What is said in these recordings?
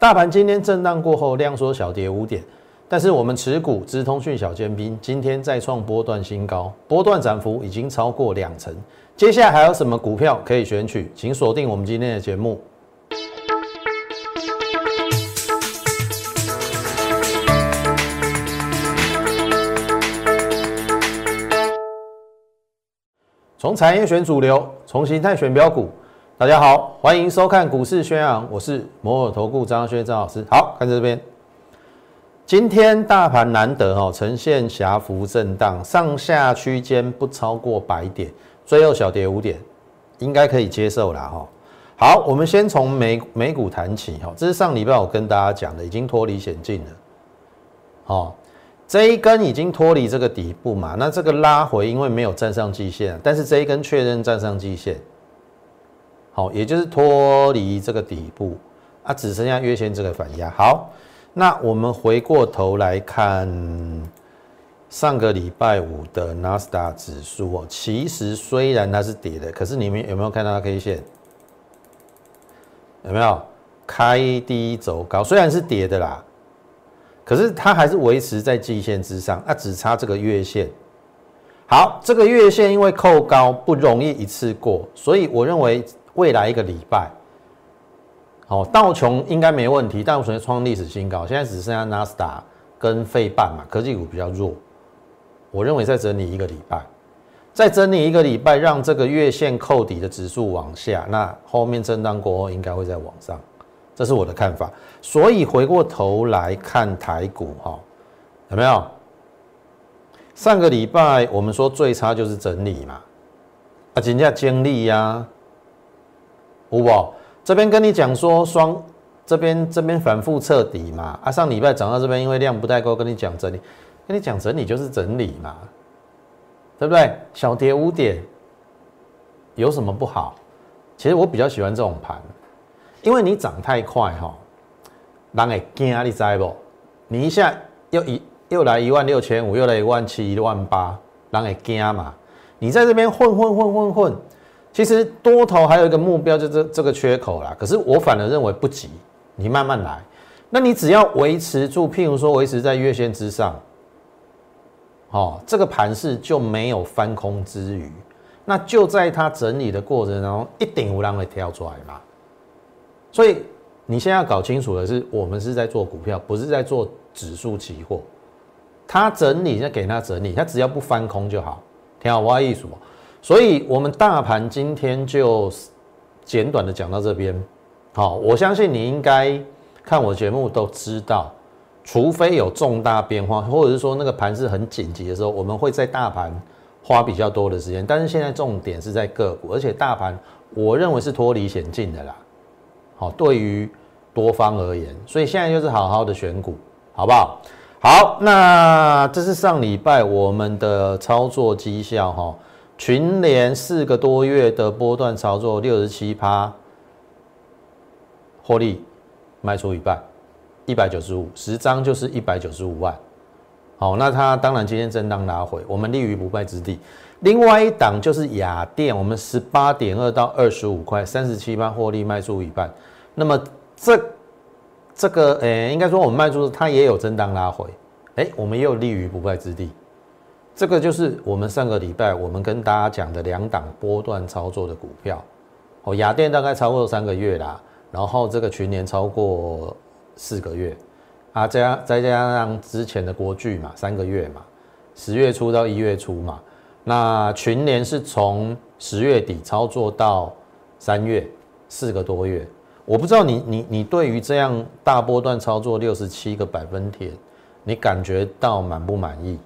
大盘今天震荡过后，量缩小跌五点，但是我们持股资通讯小尖兵今天再创波段新高，波段涨幅已经超过两成。接下来还有什么股票可以选取？请锁定我们今天的节目。从产业选主流，从形态选标股。大家好，欢迎收看股市宣扬，我是摩尔投顾张轩张老师。好看这边，今天大盘难得哦，呈现狭幅震荡，上下区间不超过百点，最后小跌五点，应该可以接受了哈。好，我们先从美美股谈起哈，这是上礼拜我跟大家讲的，已经脱离险境了。哦，这一根已经脱离这个底部嘛，那这个拉回因为没有站上季线，但是这一根确认站上季线。好，也就是脱离这个底部啊，只剩下月线这个反压。好，那我们回过头来看上个礼拜五的纳斯达指数哦，其实虽然它是跌的，可是你们有没有看到它 K 线？有没有开低走高？虽然是跌的啦，可是它还是维持在季线之上，啊，只差这个月线。好，这个月线因为扣高不容易一次过，所以我认为。未来一个礼拜，好，道琼应该没问题，道琼创历史新高，现在只剩下纳斯达跟费半嘛，科技股比较弱。我认为再整理一个礼拜，再整理一个礼拜，让这个月线扣底的指数往下，那后面震荡过后应该会再往上，这是我的看法。所以回过头来看台股，哈，有没有？上个礼拜我们说最差就是整理嘛，啊，人家经历呀。五宝这边跟你讲说双这边这边反复彻底嘛啊上礼拜涨到这边因为量不太够跟你讲整理跟你讲整理就是整理嘛对不对小跌五点有什么不好？其实我比较喜欢这种盘，因为你涨太快哈，人会惊你知不？你一下又一又来一万六千五又来一万七一万八，人会惊嘛？你在这边混混混混混。其实多头还有一个目标，就是这个缺口啦。可是我反而认为不急，你慢慢来。那你只要维持住，譬如说维持在月线之上，哦，这个盘势就没有翻空之余，那就在它整理的过程当中，一定无浪会跳出来嘛。所以你现在要搞清楚的是，我们是在做股票，不是在做指数期货。它整理，就给它整理，它只要不翻空就好。听好我意思所以，我们大盘今天就简短的讲到这边。好，我相信你应该看我节目都知道，除非有重大变化，或者是说那个盘是很紧急的时候，我们会在大盘花比较多的时间。但是现在重点是在个股，而且大盘我认为是脱离险境的啦。好，对于多方而言，所以现在就是好好的选股，好不好？好，那这是上礼拜我们的操作绩效哈。群联四个多月的波段操作，六十七趴获利卖出一半，一百九十五十张就是一百九十五万。好，那它当然今天震荡拉回，我们立于不败之地。另外一档就是雅电，我们十八点二到二十五块，三十七趴获利卖出一半。那么这这个诶，应该说我们卖出它也有震荡拉回，哎，我们也有立于不败之地。这个就是我们上个礼拜我们跟大家讲的两档波段操作的股票，哦，雅电大概超过三个月啦，然后这个群年超过四个月，啊，加再加上之前的国巨嘛，三个月嘛，十月初到一月初嘛，那群年是从十月底操作到三月，四个多月，我不知道你你你对于这样大波段操作六十七个百分点，你感觉到满不满意？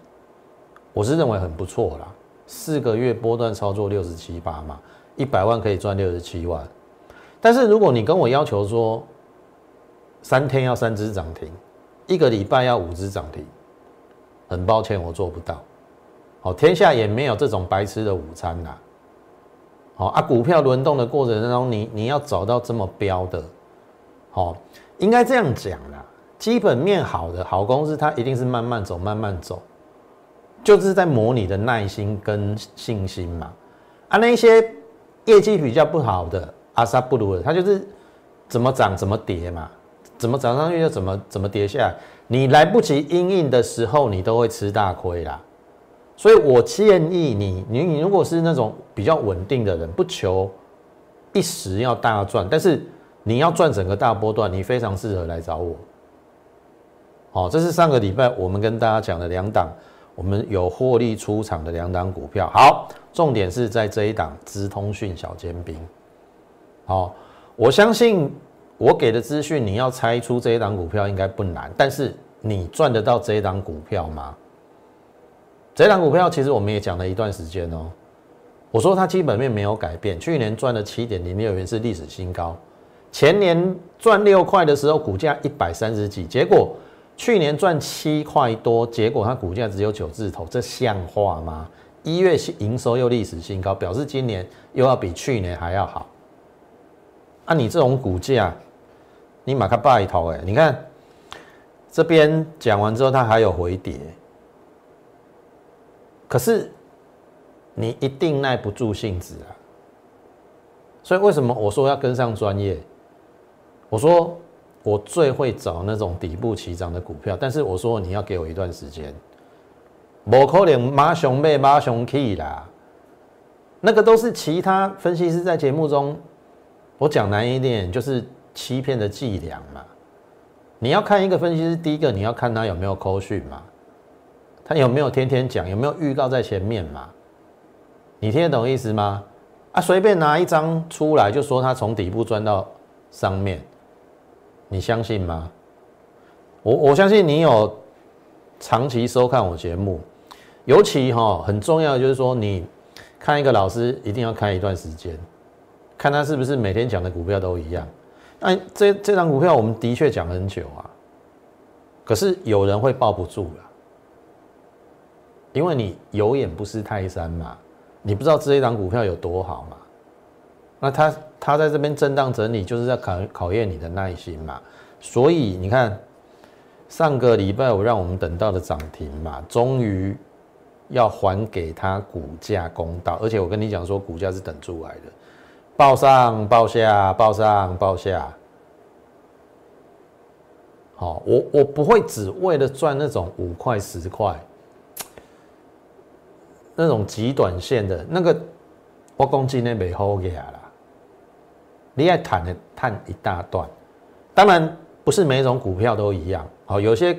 我是认为很不错啦，四个月波段操作六十七八嘛，一百万可以赚六十七万。但是如果你跟我要求说，三天要三只涨停，一个礼拜要五只涨停，很抱歉我做不到。好，天下也没有这种白吃的午餐啦。好啊，股票轮动的过程当中，你你要找到这么标的，好，应该这样讲啦。基本面好的好公司，它一定是慢慢走，慢慢走。就是在磨你的耐心跟信心嘛，啊，那些业绩比较不好的阿萨布鲁的，他就是怎么涨怎么跌嘛，怎么涨上去就怎么怎么跌下来，你来不及应应的时候，你都会吃大亏啦。所以我建议你，你你如果是那种比较稳定的人，不求一时要大赚，但是你要赚整个大波段，你非常适合来找我。好，这是上个礼拜我们跟大家讲的两档，我们有获利出场的两档股票。好，重点是在这一档资通讯小尖兵。好，我相信我给的资讯，你要猜出这一档股票应该不难，但是你赚得到这一档股票吗？这档股票其实我们也讲了一段时间哦。我说它基本面没有改变，去年赚了七点零六元是历史新高，前年赚六块的时候股价一百三十几，结果去年赚七块多，结果它股价只有九字头，这像话吗？一月营收又历史新高，表示今年又要比去年还要好。按你这种股价，你马上一头哎，你看这边讲完之后，它还有回跌。可是你一定耐不住性子啊！所以为什么我说要跟上专业？我说我最会找那种底部起涨的股票，但是我说你要给我一段时间。某可能马熊妹马熊去啦，那个都是其他分析师在节目中，我讲难一点就是欺骗的伎俩嘛。你要看一个分析师，第一个你要看他有没有扣讯嘛。他有没有天天讲？有没有预告在前面嘛？你听得懂意思吗？啊，随便拿一张出来就说他从底部钻到上面，你相信吗？我我相信你有长期收看我节目，尤其哈很重要的就是说，你看一个老师一定要看一段时间，看他是不是每天讲的股票都一样。那这这张股票我们的确讲很久啊，可是有人会抱不住了。因为你有眼不识泰山嘛，你不知道这一张股票有多好嘛，那他它在这边震荡整理，就是在考考验你的耐心嘛。所以你看，上个礼拜我让我们等到的涨停嘛，终于要还给它股价公道。而且我跟你讲说，股价是等出来的，报上报下，报上报下。好，我我不会只为了赚那种五块十块。那种极短线的那个，我讲今天没好给啦。你爱谈的谈一大段，当然不是每种股票都一样。好，有些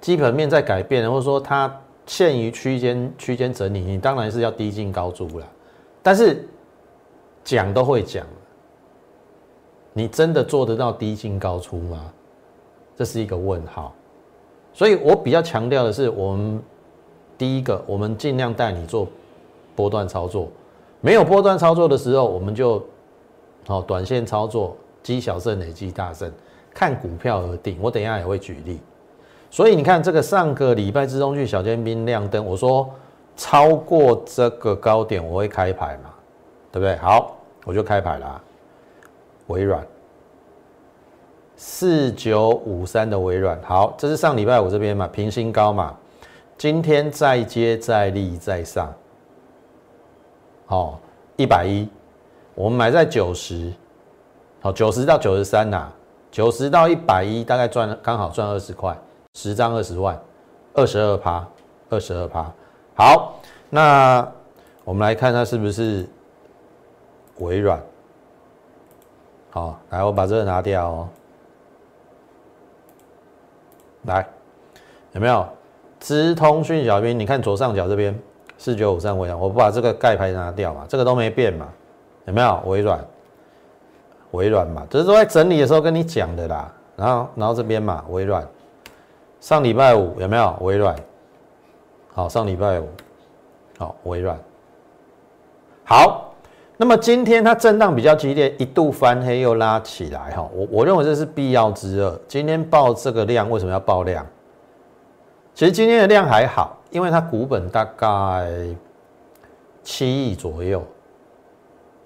基本面在改变，或者说它限于区间区间整理，你当然是要低进高出了。但是讲都会讲，你真的做得到低进高出吗？这是一个问号。所以我比较强调的是我们。第一个，我们尽量带你做波段操作，没有波段操作的时候，我们就好短线操作，积小胜累积大胜，看股票而定。我等一下也会举例。所以你看这个上个礼拜之中去小尖兵亮灯，我说超过这个高点我会开牌嘛，对不对？好，我就开牌了。微软四九五三的微软，好，这是上礼拜五这边嘛，平新高嘛。今天再接再厉再上，好一百一，我们买在九十，好九十到九十三呐，九十到一百一大概赚刚好赚二十块，十张二十万，二十二趴，二十二趴。好，那我们来看它是不是微软。好，来我把这个拿掉哦，来有没有？资通讯小兵，你看左上角这边四九五三微软，我不把这个盖牌拿掉嘛，这个都没变嘛，有没有微软？微软嘛，这是都在整理的时候跟你讲的啦。然后，然后这边嘛，微软，上礼拜五有没有微软？好，上礼拜五，好，微软。好，那么今天它震荡比较激烈，一度翻黑又拉起来哈，我我认为这是必要之恶。今天报这个量，为什么要报量？其实今天的量还好，因为它股本大概七亿左右。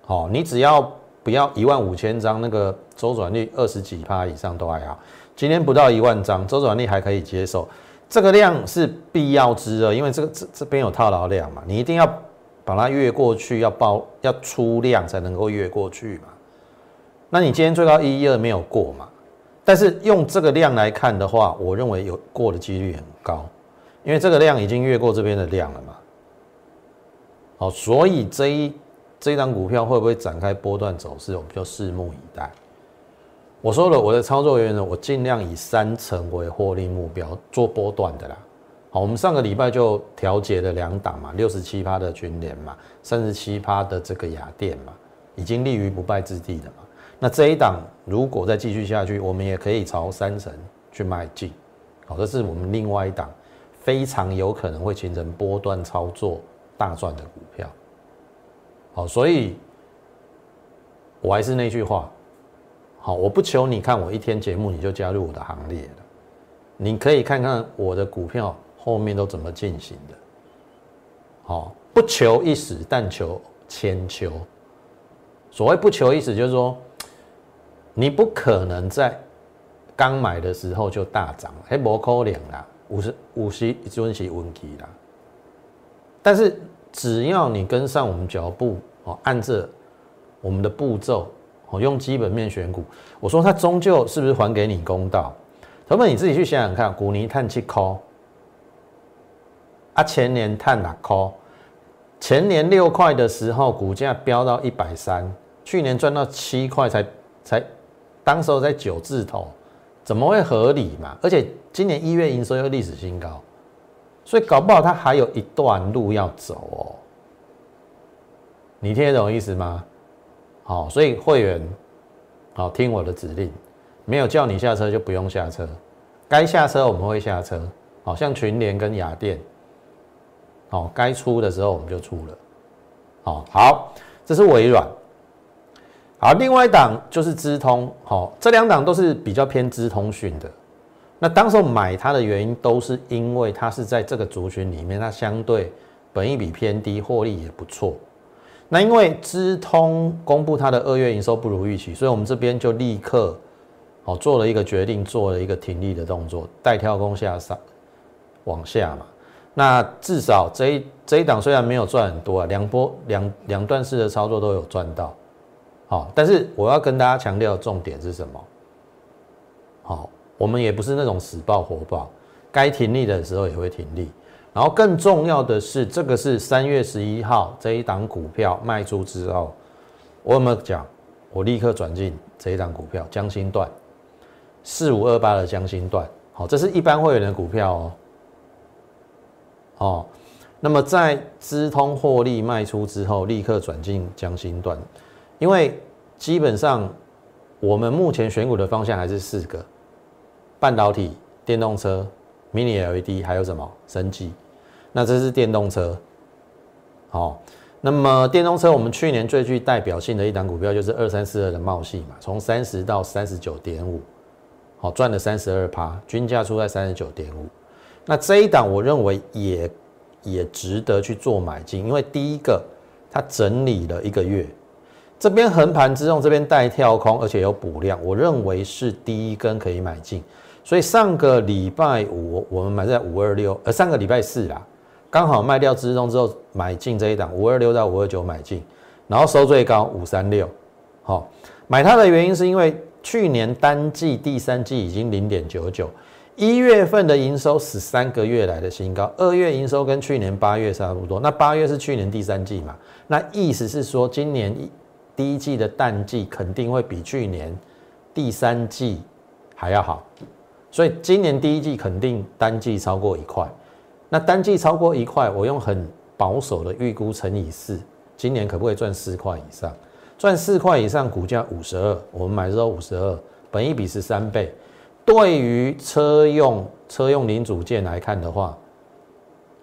好，你只要不要一万五千张，那个周转率二十几趴以上都还好。今天不到一万张，周转率还可以接受。这个量是必要之恶，因为这个这这边有套牢量嘛，你一定要把它越过去，要包要出量才能够越过去嘛。那你今天最高一一二没有过嘛？但是用这个量来看的话，我认为有过的几率很高，因为这个量已经越过这边的量了嘛。好，所以这一这一张股票会不会展开波段走势，我们就拭目以待。我说了，我的操作原则，我尽量以三成为获利目标，做波段的啦。好，我们上个礼拜就调节了两档嘛，六十七趴的群联嘛，三十七趴的这个雅电嘛，已经立于不败之地的嘛。那这一档如果再继续下去，我们也可以朝三成去迈进。好，这是我们另外一档非常有可能会形成波段操作大赚的股票。好，所以我还是那句话。好，我不求你看我一天节目你就加入我的行列了，你可以看看我的股票后面都怎么进行的。好，不求一时，但求千秋。所谓不求一时，就是说你不可能在刚买的时候就大涨，还无可能啦，五十五十一尊是问题啦。但是只要你跟上我们脚步，哦，按着我们的步骤。我用基本面选股，我说它终究是不是还给你公道？朋友们，你自己去想想看，股尼碳七颗，啊前年碳哪颗？前年六块的时候，股价飙到一百三，去年赚到七块才才，当时候在九字头，怎么会合理嘛？而且今年一月营收又历史新高，所以搞不好它还有一段路要走哦。你听得懂意思吗？好，所以会员好听我的指令，没有叫你下车就不用下车，该下车我们会下车。好像群联跟雅电，好，该出的时候我们就出了。好，好，这是微软。好，另外一档就是资通，好，这两档都是比较偏资通讯的。那当时候买它的原因，都是因为它是在这个族群里面，它相对本益比偏低，获利也不错。那因为资通公布它的二月营收不如预期，所以我们这边就立刻好做了一个决定，做了一个停利的动作，带跳空下上往下嘛。那至少这一这一档虽然没有赚很多啊，两波两两段式的操作都有赚到，好，但是我要跟大家强调的重点是什么？好，我们也不是那种死抱活抱，该停利的时候也会停利。然后更重要的是，这个是三月十一号这一档股票卖出之后，我有没有讲？我立刻转进这一档股票，江心段四五二八的江心段，好，这是一般会员的股票哦。哦，那么在资通获利卖出之后，立刻转进江心段，因为基本上我们目前选股的方向还是四个：半导体、电动车、Mini LED，还有什么？升级。那这是电动车，好，那么电动车我们去年最具代表性的一档股票就是二三四二的茂系嘛，从三十到三十九点五，好赚了三十二趴，均价出在三十九点五。那这一档我认为也也值得去做买进，因为第一个它整理了一个月，这边横盘之后，这边带跳空，而且有补量，我认为是第一根可以买进。所以上个礼拜五我们买在五二六，呃上个礼拜四啦。刚好卖掉之中之后买进这一档五二六到五二九买进，然后收最高五三六，好买它的原因是因为去年单季第三季已经零点九九，一月份的营收十三个月来的新高，二月营收跟去年八月差不多，那八月是去年第三季嘛，那意思是说今年一第一季的淡季肯定会比去年第三季还要好，所以今年第一季肯定单季超过一块。那单季超过一块，我用很保守的预估乘以四，今年可不可以赚四块以上？赚四块以上，股价五十二，我们买的时候五十二，本一比十三倍。对于车用车用零组件来看的话，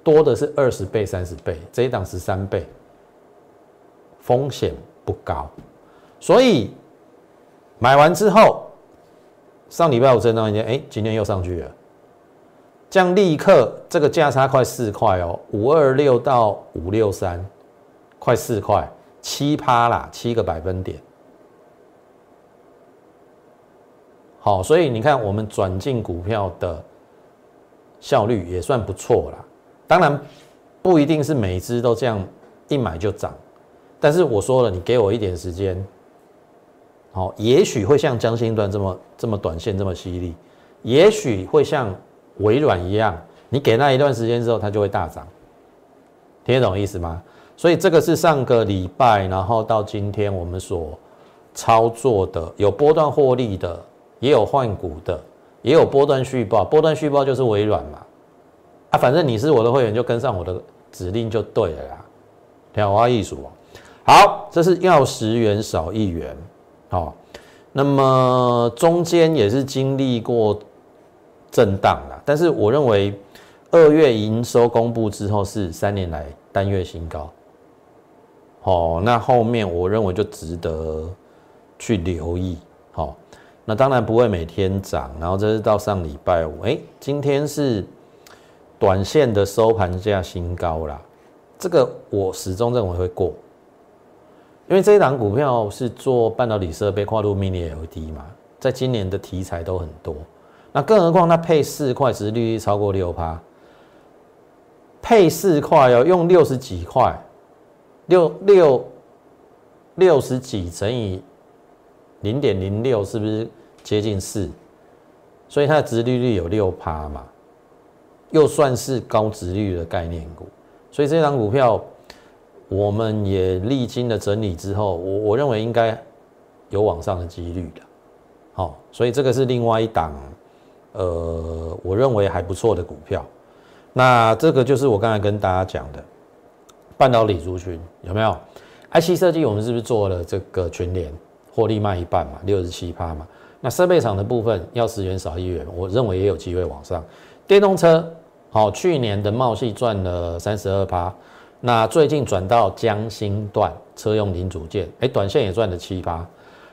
多的是二十倍、三十倍，这一档十三倍，风险不高。所以买完之后，上礼拜五震荡一天，哎，今天又上去了。这样立刻这个价差快四块哦，五二六到五六三，快四块，七趴啦，七个百分点。好，所以你看我们转进股票的效率也算不错啦。当然不一定是每只都这样一买就涨，但是我说了，你给我一点时间，好，也许会像江心段这么这么短线这么犀利，也许会像微软一样，你给那一段时间之后，它就会大涨，听得懂意思吗？所以这个是上个礼拜，然后到今天我们所操作的，有波段获利的，也有换股的，也有波段续报。波段续报就是微软嘛，啊，反正你是我的会员，就跟上我的指令就对了啦。挑花艺术哦，好，这是要十元少一元，好，那么中间也是经历过震荡啦，但是我认为二月营收公布之后是三年来单月新高。哦，那后面我认为就值得去留意。好，那当然不会每天涨，然后这是到上礼拜五，哎，今天是短线的收盘价新高啦。这个我始终认为会过，因为这一档股票是做半导体设备跨入 Mini LED 嘛，在今年的题材都很多。那更何况它配四块，殖利率超过六趴，配四块要用六十几块。六六六十几乘以零点零六，是不是接近四？所以它的殖利率有六趴嘛，又算是高殖率的概念股。所以这张股票我们也历经了整理之后，我我认为应该有往上的几率的。好，所以这个是另外一档，呃，我认为还不错的股票。那这个就是我刚才跟大家讲的。半导体族群有没有？IC 设计我们是不是做了这个全年获利卖一半嘛，六十七趴嘛？那设备厂的部分要十元少一元，我认为也有机会往上。电动车好，去年的茂系赚了三十二趴，那最近转到江心段车用零组件，哎，短线也赚了七八。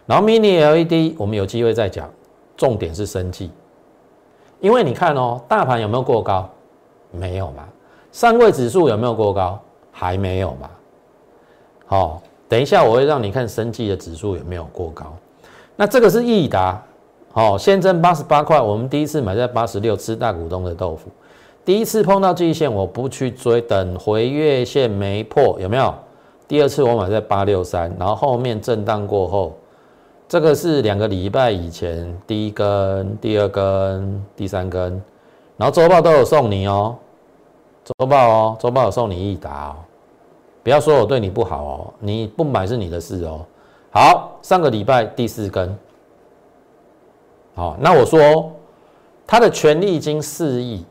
然后 Mini LED 我们有机会再讲，重点是升技，因为你看哦，大盘有没有过高？没有嘛。上柜指数有没有过高？还没有嘛？好，等一下我会让你看生技的指数有没有过高。那这个是益达，好，现增八十八块，我们第一次买在八十六，吃大股东的豆腐。第一次碰到季线，我不去追，等回月线没破，有没有？第二次我买在八六三，然后后面震荡过后，这个是两个礼拜以前第一根、第二根、第三根，然后周报都有送你哦，周报哦，周报有送你一打哦。不要说我对你不好哦，你不买是你的事哦。好，上个礼拜第四根，好，那我说他的权利金四亿，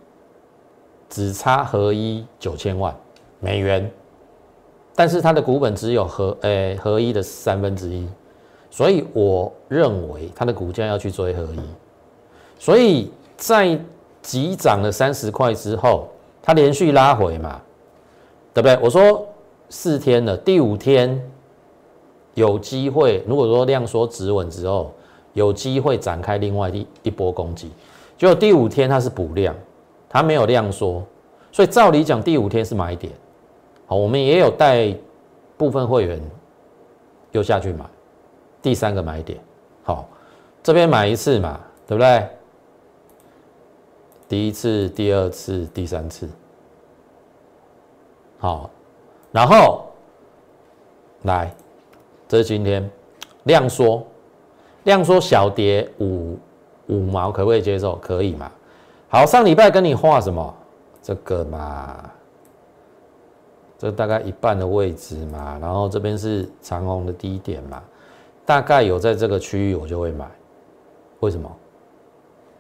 只差合一九千万美元，但是它的股本只有合诶合一的三分之一，所以我认为它的股价要去追合一，所以在急涨了三十块之后，它连续拉回嘛，对不对？我说。四天了，第五天有机会。如果说量缩止稳之后，有机会展开另外一一波攻击。结果第五天它是补量，它没有量缩，所以照理讲第五天是买点。好，我们也有带部分会员又下去买第三个买点。好，这边买一次嘛，对不对？第一次、第二次、第三次，好。然后来，这是今天量缩，量缩小跌五五毛，可不可以接受？可以嘛？好，上礼拜跟你画什么？这个嘛，这大概一半的位置嘛。然后这边是长虹的低点嘛，大概有在这个区域，我就会买。为什么？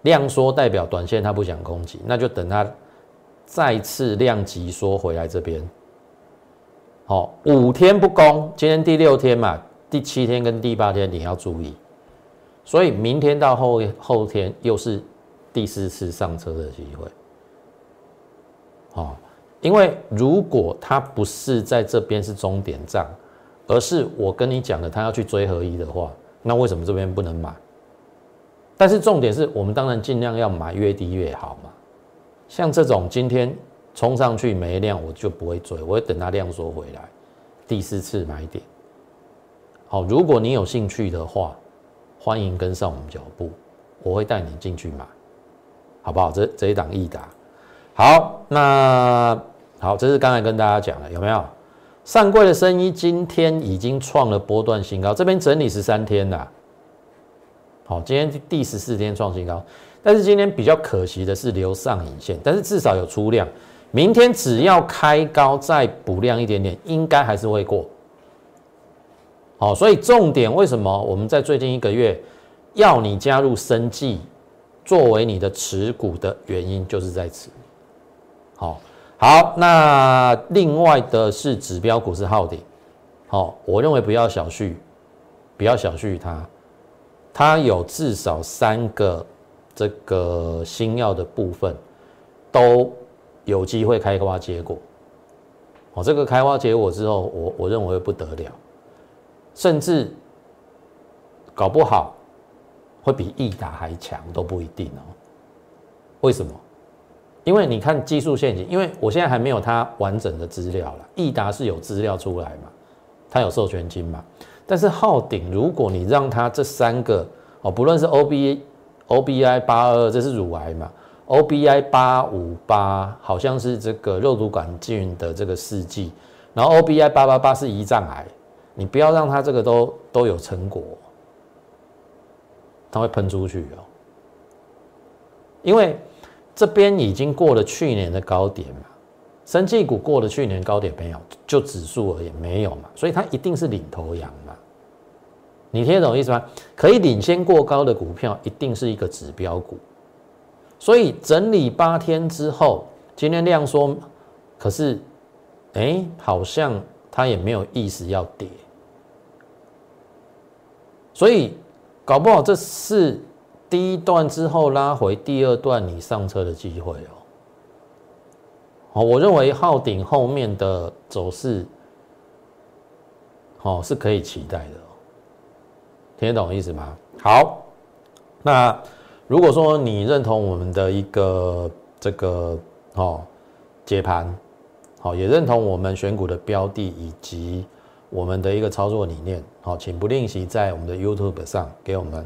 量缩代表短线它不想攻击，那就等它再次量级缩回来这边。好，五天不攻，今天第六天嘛，第七天跟第八天你要注意，所以明天到后后天又是第四次上车的机会。好，因为如果它不是在这边是终点站，而是我跟你讲的，他要去追合一的话，那为什么这边不能买？但是重点是我们当然尽量要买越低越好嘛，像这种今天。冲上去没量，我就不会追，我会等它量缩回来，第四次买点。好，如果你有兴趣的话，欢迎跟上我们脚步，我会带你进去买，好不好？这这一档易达，好，那好，这是刚才跟大家讲的，有没有？上柜的生意今天已经创了波段新高，这边整理十三天了，好，今天第十四天创新高，但是今天比较可惜的是留上影线，但是至少有出量。明天只要开高再补量一点点，应该还是会过。好，所以重点为什么我们在最近一个月要你加入生计作为你的持股的原因，就是在此。好，好，那另外的是指标股是浩鼎，好，我认为不要小觑，不要小觑它。它有至少三个这个新药的部分都有机会开花结果，哦，这个开花结果之后，我我认为不得了，甚至搞不好会比易达还强都不一定哦。为什么？因为你看技术陷阱，因为我现在还没有它完整的资料了。易达是有资料出来嘛？它有授权金嘛？但是浩鼎，如果你让它这三个哦，不论是 O B O B I 八二，这是乳癌嘛？O B I 八五八好像是这个肉毒杆菌的这个试剂，然后 O B I 八八八是胰脏癌，你不要让它这个都都有成果，它会喷出去哦。因为这边已经过了去年的高点嘛。生技股过了去年高点没有？就指数而言没有嘛，所以它一定是领头羊嘛。你听懂意思吗？可以领先过高的股票，一定是一个指标股。所以整理八天之后，今天量缩，可是，哎，好像它也没有意思要跌。所以搞不好这是第一段之后拉回第二段你上车的机会哦。哦，我认为昊鼎后面的走势，哦是可以期待的，听得懂意思吗？好，那如果说你认同我们的一个这个哦解盘，好也认同我们选股的标的以及我们的一个操作理念，好，请不吝惜在我们的 YouTube 上给我们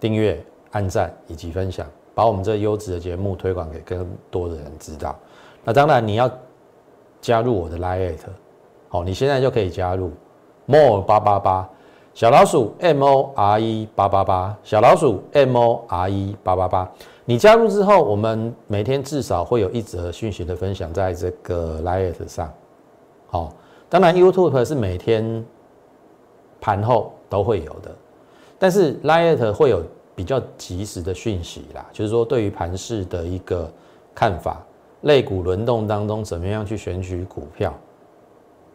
订阅、按赞以及分享，把我们这优质的节目推广给更多的人知道。那当然，你要加入我的 Lite，好，你现在就可以加入 More 八八八小老鼠 M O R E 八八八小老鼠 M O R E 八八八。你加入之后，我们每天至少会有一则讯息的分享在这个 Lite 上。好，当然 YouTube 是每天盘后都会有的，但是 Lite 会有比较及时的讯息啦，就是说对于盘市的一个看法。类股轮动当中，怎么样去选取股票？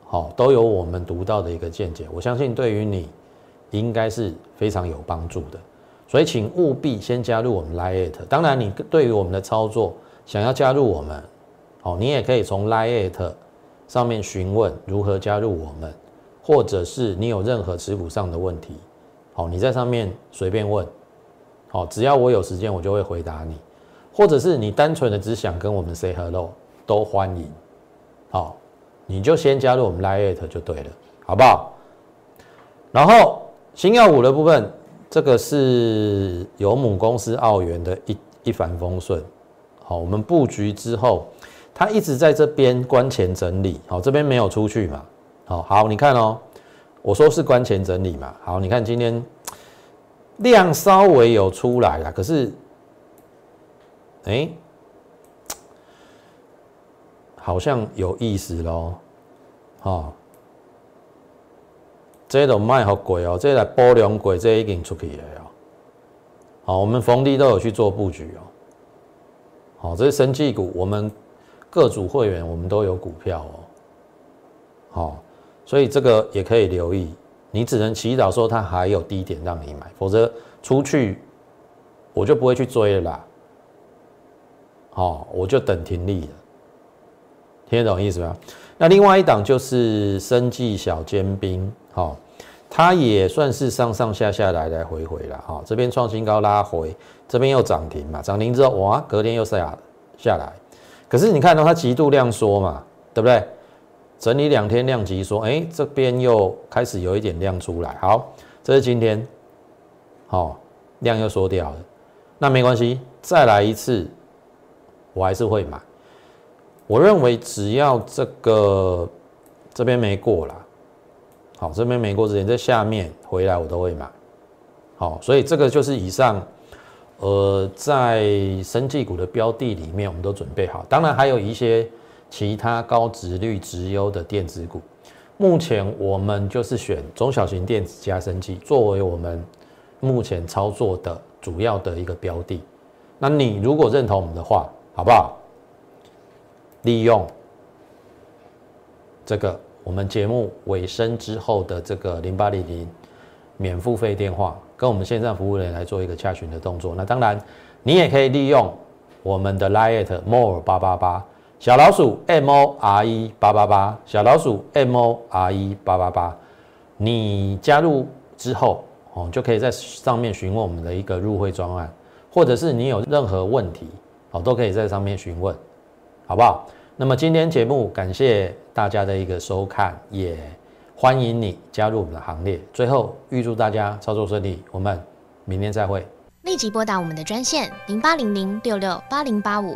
好，都有我们独到的一个见解。我相信对于你，应该是非常有帮助的。所以，请务必先加入我们 Lite。当然，你对于我们的操作想要加入我们，好，你也可以从 Lite 上面询问如何加入我们，或者是你有任何持股上的问题，好，你在上面随便问，好，只要我有时间，我就会回答你。或者是你单纯的只想跟我们 say hello，都欢迎，好，你就先加入我们 Lite 就对了，好不好？然后新药五的部分，这个是有母公司澳元的一一帆风顺，好，我们布局之后，它一直在这边关前整理，好，这边没有出去嘛，好好，你看哦，我说是关前整理嘛，好，你看今天量稍微有出来了，可是。哎，好像有意思喽，哈，这都卖好贵哦，这来波量贵，这已经出去了哦。好，我们逢低都有去做布局哦。好，这是生技股，我们各组会员我们都有股票哦。好，所以这个也可以留意，你只能祈祷说它还有低点让你买，否则出去我就不会去追了啦。好，我就等停利了，听得懂意思吗？那另外一档就是生技小尖兵，好，它也算是上上下下来来回回了，哈，这边创新高拉回，这边又涨停嘛，涨停之后哇，隔天又下下来，可是你看到它极度量缩嘛，对不对？整理两天量级说，哎，这边又开始有一点量出来，好，这是今天，好，量又缩掉了，那没关系，再来一次。我还是会买，我认为只要这个这边没过啦，好，这边没过之前在下面回来我都会买，好，所以这个就是以上，呃，在生技股的标的里面，我们都准备好。当然还有一些其他高值率、值优的电子股。目前我们就是选中小型电子加生技作为我们目前操作的主要的一个标的。那你如果认同我们的话，好不好？利用这个我们节目尾声之后的这个零八零零免付费电话，跟我们线上服务人员来做一个洽询的动作。那当然，你也可以利用我们的 Lite More 八八八小老鼠 M O R E 八八八小老鼠 M O R E 八八八，你加入之后哦，就可以在上面询问我们的一个入会专案，或者是你有任何问题哦，都可以在上面询问。好不好？那么今天节目感谢大家的一个收看，也欢迎你加入我们的行列。最后预祝大家操作顺利，我们明天再会。立即拨打我们的专线零八零零六六八零八五